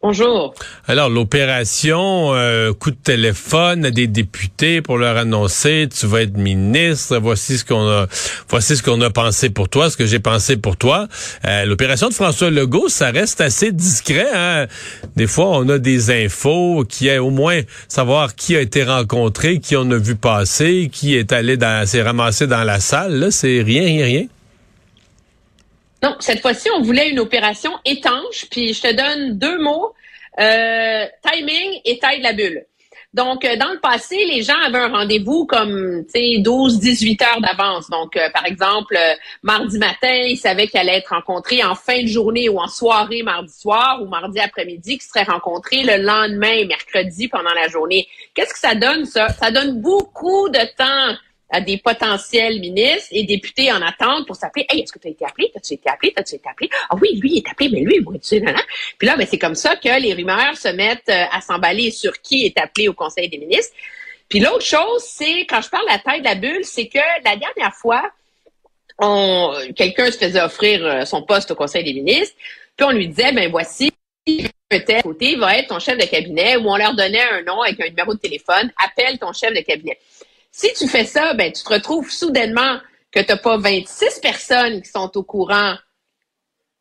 Bonjour. Alors, l'opération euh, coup de téléphone à des députés pour leur annoncer tu vas être ministre, voici ce qu'on a voici ce qu'on a pensé pour toi, ce que j'ai pensé pour toi. Euh, l'opération de François Legault, ça reste assez discret. Hein? Des fois, on a des infos qui est au moins savoir qui a été rencontré, qui on a vu passer, qui est allé dans s'est ramassé dans la salle. Là, c'est rien, rien, rien. Non, cette fois-ci, on voulait une opération étanche, puis je te donne deux mots, euh, timing et taille de la bulle. Donc, euh, dans le passé, les gens avaient un rendez-vous comme, tu sais, 12, 18 heures d'avance. Donc, euh, par exemple, mardi matin, ils savaient qu'ils allaient être rencontrés en fin de journée ou en soirée mardi soir ou mardi après-midi, qu'ils seraient rencontrés le lendemain, mercredi, pendant la journée. Qu'est-ce que ça donne, ça? Ça donne beaucoup de temps à des potentiels ministres et députés en attente pour s'appeler. Hey, est-ce que tu as été appelé? T'as-tu été appelé? T'as-tu été appelé? Ah oui, lui, il est appelé, mais lui, moi, tu sais, Puis là, ben, c'est comme ça que les rumeurs se mettent euh, à s'emballer sur qui est appelé au Conseil des ministres. Puis l'autre chose, c'est, quand je parle de la taille de la bulle, c'est que la dernière fois, quelqu'un se faisait offrir euh, son poste au Conseil des ministres, puis on lui disait, ben voici, peut-être côté va être ton chef de cabinet, ou on leur donnait un nom avec un numéro de téléphone, appelle ton chef de cabinet. Si tu fais ça, ben, tu te retrouves soudainement que tu n'as pas 26 personnes qui sont au courant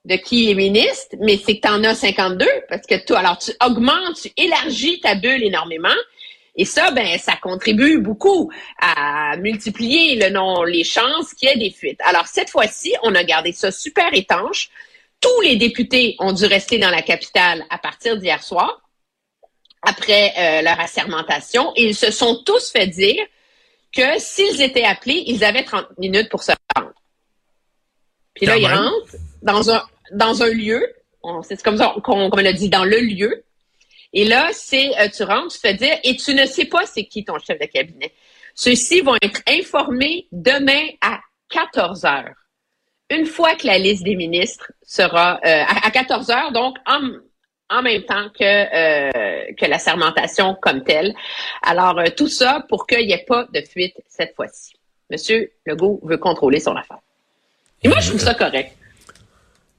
de qui est ministre, mais c'est que tu en as 52 parce que alors tu augmentes, tu élargis ta bulle énormément. Et ça, ben, ça contribue beaucoup à multiplier les chances qu'il y ait des fuites. Alors, cette fois-ci, on a gardé ça super étanche. Tous les députés ont dû rester dans la capitale à partir d'hier soir, après euh, leur assermentation, et ils se sont tous fait dire que s'ils étaient appelés, ils avaient 30 minutes pour se rendre. Puis là, ils rentrent dans un, dans un lieu, c'est comme ça qu'on on l'a dit, dans le lieu. Et là, c'est euh, tu rentres, tu te fais dire, et tu ne sais pas c'est qui ton chef de cabinet. Ceux-ci vont être informés demain à 14 heures. Une fois que la liste des ministres sera euh, à, 14 heures, donc en, en même temps que, euh, que la sermentation comme telle. Alors, euh, tout ça pour qu'il n'y ait pas de fuite cette fois-ci. Monsieur Legault veut contrôler son affaire. Et moi, je trouve ça correct.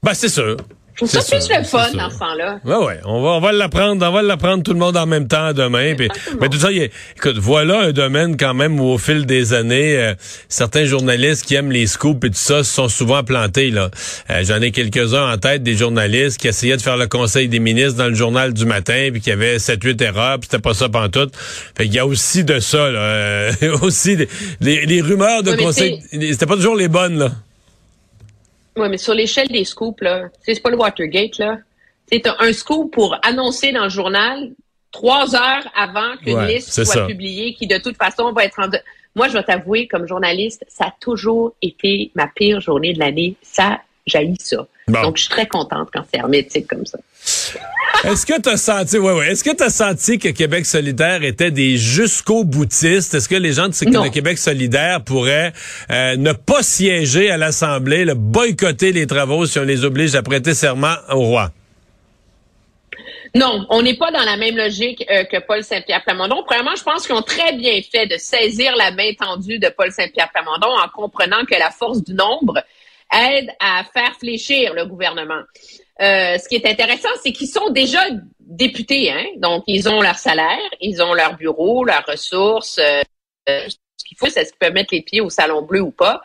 Ben, c'est sûr. Trouve ça plus le fun dans ce temps-là. Ouais, ouais. On va, on va l'apprendre, on va l'apprendre tout le monde en même temps demain. mais tout ça, y écoute, voilà un domaine quand même où au fil des années, euh, certains journalistes qui aiment les scoops et tout ça se sont souvent plantés, là. Euh, j'en ai quelques-uns en tête, des journalistes qui essayaient de faire le conseil des ministres dans le journal du matin puis qui avaient 7-8 erreurs puis c'était pas ça pantoute. Fait qu'il y a aussi de ça, là. Euh, aussi, les, les, rumeurs de conseil, c'était pas toujours les bonnes, là. Oui, mais sur l'échelle des scoops, là, c'est pas le Watergate, là. C'est un scoop pour annoncer dans le journal trois heures avant qu'une liste soit publiée, qui de toute façon va être en... Moi, je vais t'avouer, comme journaliste, ça a toujours été ma pire journée de l'année. Ça, jaillit ça. Donc, je suis très contente quand c'est hermétique comme ça. Est-ce que tu as senti, ouais, ouais, est-ce que tu senti que Québec solidaire était des jusqu'au boutistes? Est-ce que les gens de, Québec solidaire pourraient euh, ne pas siéger à l'Assemblée, le boycotter les travaux si on les oblige à prêter serment au roi? Non, on n'est pas dans la même logique euh, que Paul Saint-Pierre Plamondon. Premièrement, je pense qu'ils ont très bien fait de saisir la main tendue de Paul Saint-Pierre Plamondon en comprenant que la force du nombre aide à faire fléchir le gouvernement. Euh, ce qui est intéressant, c'est qu'ils sont déjà députés, hein? donc ils ont leur salaire, ils ont leur bureau, leurs ressources. Euh, ce qu'il faut, c'est ce qu'ils peuvent mettre les pieds au salon bleu ou pas?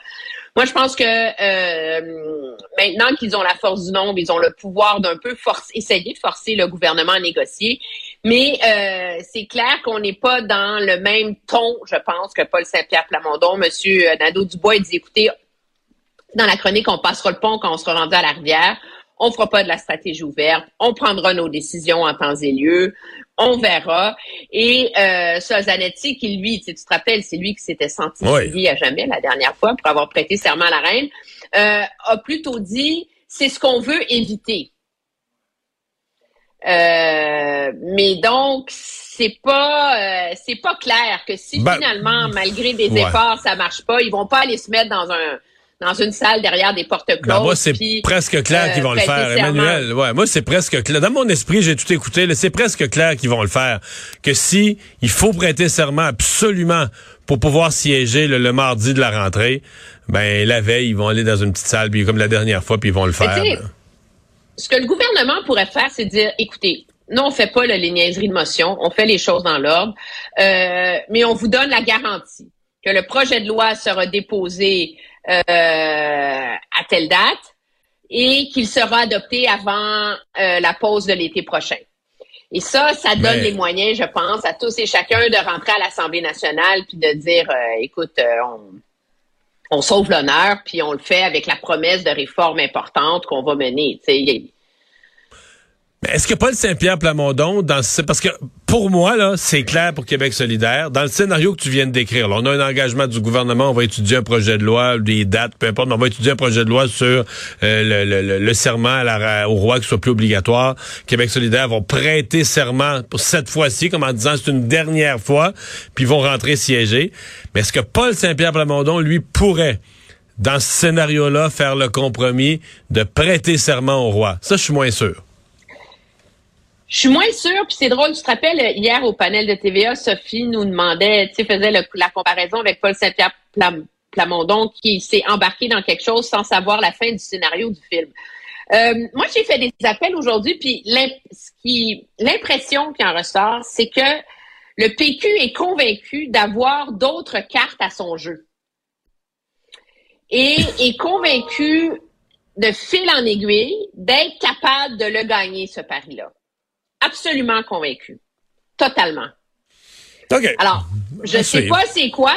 Moi, je pense que euh, maintenant qu'ils ont la force du nombre, ils ont le pouvoir d'un peu essayer de forcer le gouvernement à négocier. Mais c'est clair qu'on n'est pas dans le même ton, je pense, que Paul Saint-Pierre Plamondon. Monsieur Nadeau-Dubois dit, écoutez, dans la chronique, on passera le pont quand on sera rendu à la rivière on fera pas de la stratégie ouverte, on prendra nos décisions en temps et lieu, on verra. Et euh, Zanetti, qui lui, tu te rappelles, c'est lui qui s'était senti oui. à jamais la dernière fois pour avoir prêté serment à la reine, euh, a plutôt dit c'est ce qu'on veut éviter. Euh, mais donc c'est pas euh, c'est pas clair que si ben, finalement malgré des efforts ça marche pas, ils vont pas aller se mettre dans un dans une salle derrière des portes closes. Ben moi, c'est presque clair qu'ils vont le faire, Emmanuel. Ouais, moi, c'est presque clair. Dans mon esprit, j'ai tout écouté. C'est presque clair qu'ils vont le faire. Que si il faut prêter serment absolument pour pouvoir siéger le, mardi de la rentrée, ben la veille, ils vont aller dans une petite salle, puis comme la dernière fois, puis ils vont le faire. Ce que le gouvernement pourrait faire, c'est dire, écoutez, non, on fait pas la niaiserie de motion, on fait les choses dans l'ordre, euh, mais on vous donne la garantie que le projet de loi sera déposé euh, à telle date et qu'il sera adopté avant euh, la pause de l'été prochain. Et ça, ça donne les moyens, je pense, à tous et chacun de rentrer à l'Assemblée nationale puis de dire, écoute, on, sauve l'honneur, puis on le fait avec la promesse de réformes importantes qu'on va mener. Est-ce que Paul Saint-Pierre Plamondon, dans parce que pour moi là, c'est clair pour Québec solidaire, dans le scénario que tu viens de décrire, on a un engagement du gouvernement, on va étudier un projet de loi, des dates, peu importe, mais on va étudier un projet de loi sur euh, le, le, serment au roi qui soit plus obligatoire. Québec solidaire vont prêter serment pour cette fois-ci, comme en disant c'est une dernière fois, puis ils vont rentrer siéger. Mais est-ce que Paul Saint-Pierre Plamondon, lui, pourrait dans ce scénario-là, faire le compromis de prêter serment au roi? Ça, je suis moins sûr. Je suis moins sûre, puis c'est drôle, tu te rappelles, hier au panel de TVA, Sophie nous demandait, tu sais, faisait la comparaison avec Paul Saint-Pierre Plamondon qui s'est embarqué dans quelque chose sans savoir la fin du scénario du film. Euh, moi, j'ai fait des appels aujourd'hui, puis l'impression qui en ressort, c'est que le PQ est convaincu d'avoir d'autres cartes à son jeu. Et est convaincu de fil en aiguille d'être capable de le gagner, ce pari-là absolument convaincu. Totalement. OK. Alors, je ne sais pas c'est quoi.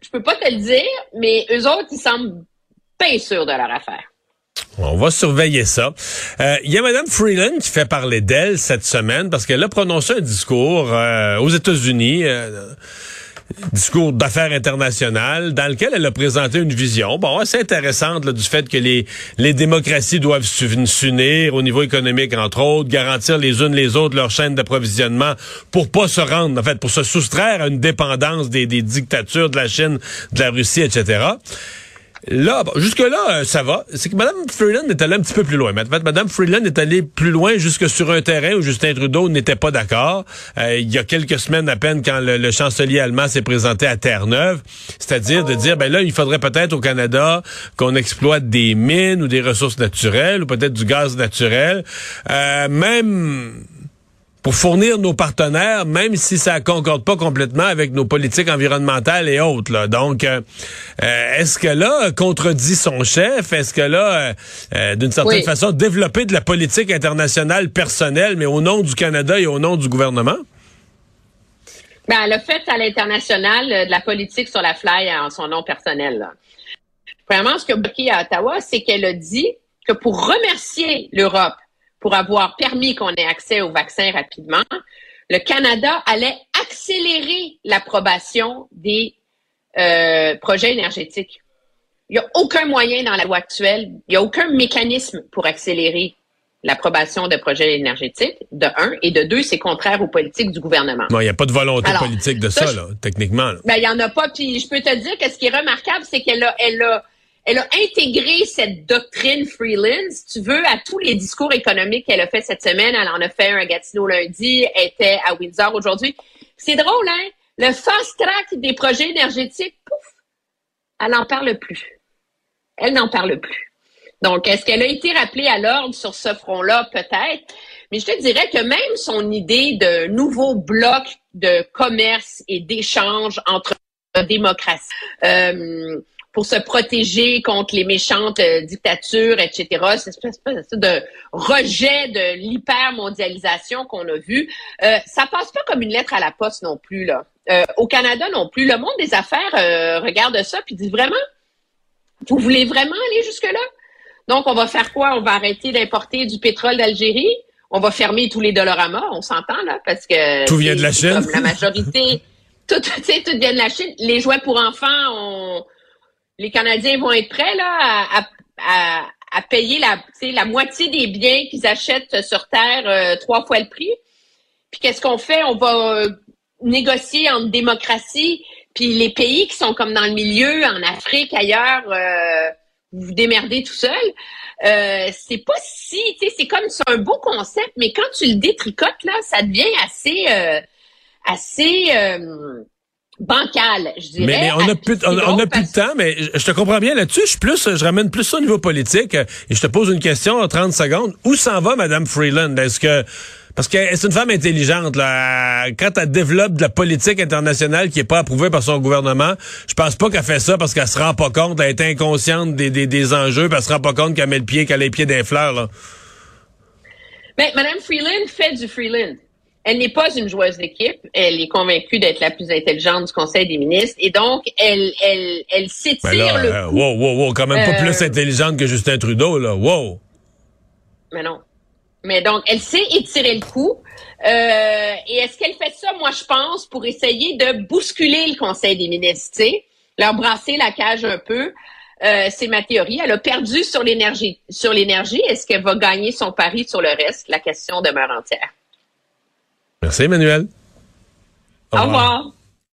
Je peux pas te le dire, mais eux autres, ils semblent pas sûrs de leur affaire. On va surveiller ça. Euh, il y a Mme Freeland qui fait parler d'elle cette semaine parce qu'elle a prononcé un discours euh, aux États-Unis. Euh, discours d'affaires internationales dans lequel elle a présenté une vision, bon, assez intéressante du fait que les, les démocraties doivent s'unir au niveau économique, entre autres, garantir les unes les autres leur chaîne d'approvisionnement pour pas se rendre, en fait, pour se soustraire à une dépendance des, des dictatures de la Chine, de la Russie, etc. Là, jusque-là, euh, ça va. C'est que Mme Freeland est allée un petit peu plus loin. Mme Freeland est allée plus loin jusque sur un terrain où Justin Trudeau n'était pas d'accord. Euh, il y a quelques semaines à peine, quand le, chancelier allemand s'est présenté à Terre-Neuve, c'est-à-dire de dire, ben là, il faudrait peut-être au Canada qu'on exploite des mines ou des ressources naturelles ou peut-être du gaz naturel. Euh, même pour fournir nos partenaires, même si ça concorde pas complètement avec nos politiques environnementales et autres. Là. Donc, euh, euh, est-ce que là, contredit son chef? Est-ce que là, euh, d'une certaine façon, développer de la politique internationale personnelle, mais au nom du Canada et au nom du gouvernement? Ben, a fait à l'international de la politique sur la fly en son nom personnel. Là. Premièrement, ce que bloqué à Ottawa, c'est qu'elle a dit que pour remercier l'Europe pour avoir permis qu'on ait accès aux vaccins rapidement, le Canada allait accélérer l'approbation des euh, projets énergétiques. Il n'y a aucun moyen dans la loi actuelle, il n'y a aucun mécanisme pour accélérer l'approbation de projets énergétiques, de un, et de deux, c'est contraire aux politiques du gouvernement. Non, il n'y a pas de volonté politique de ça, là, techniquement. Ben, il n'y en a pas, puis je peux te dire que ce qui est remarquable, c'est qu'elle a, elle a elle a intégré cette doctrine freelance, tu veux, à tous les discours économiques qu'elle a fait cette semaine. Elle en a fait un à Gatineau lundi, elle était à Windsor aujourd'hui. C'est drôle, hein? Le fast track des projets énergétiques, pouf, elle n'en parle plus. Elle n'en parle plus. Donc, est-ce qu'elle a été rappelée à l'ordre sur ce front-là? Peut-être. Mais je te dirais que même son idée de nouveau bloc de commerce et d'échange entre démocraties, euh, pour se protéger contre les méchantes euh, dictatures, etc. C'est une espèce de rejet de l'hypermondialisation qu'on a vu. Euh, ça passe pas comme une lettre à la poste non plus là. Euh, au Canada non plus. Le monde des affaires euh, regarde ça puis dit vraiment, vous voulez vraiment aller jusque là Donc on va faire quoi? On va arrêter d'importer du pétrole d'Algérie? On va fermer tous les Doloramas. On s'entend là parce que tout vient de la Chine. la majorité. Tout, tout vient de la Chine. Les jouets pour enfants, on, les Canadiens vont être prêts là à, à, à payer la, la moitié des biens qu'ils achètent sur Terre euh, trois fois le prix. Puis qu'est-ce qu'on fait? On va euh, négocier en démocratie, Puis les pays qui sont comme dans le milieu, en Afrique, ailleurs, euh, vous vous démerdez tout seul. Euh, c'est pas si, tu sais, c'est comme c'est un beau concept, mais quand tu le détricotes là, ça devient assez, euh, assez euh, bancal, je dirais. Mais, mais on a plus, on, on a plus de temps, mais je te comprends bien là-dessus. Je suis plus, je ramène plus ça au niveau politique et je te pose une question en 30 secondes. Où s'en va Madame Freeland? Est-ce que parce que c'est une femme intelligente. Là. Quand elle développe de la politique internationale qui est pas approuvée par son gouvernement, je pense pas qu'elle fait ça parce qu'elle se rend pas compte, elle est inconsciente des, des, des enjeux, puis elle se rend pas compte qu'elle met le pied, qu'elle a les pieds des fleurs. Là. Ben, Madame Freeland fait du Freeland. Elle n'est pas une joueuse d'équipe. Elle est convaincue d'être la plus intelligente du Conseil des ministres. Et donc, elle, elle, elle s'étire Ben le euh, wow, wow, wow, quand même pas Euh, plus intelligente que Justin Trudeau, là. Wow. Mais non. Mais donc, elle sait étirer le coup. Euh, et est-ce qu'elle fait ça, moi, je pense, pour essayer de bousculer le Conseil des ministres, tu sais, leur brasser la cage un peu. Euh, c'est ma théorie. Elle a perdu sur l'énergie. Sur l'énergie, est-ce qu'elle va gagner son pari sur le reste? La question demeure entière. Merci, Emmanuel. Au revoir.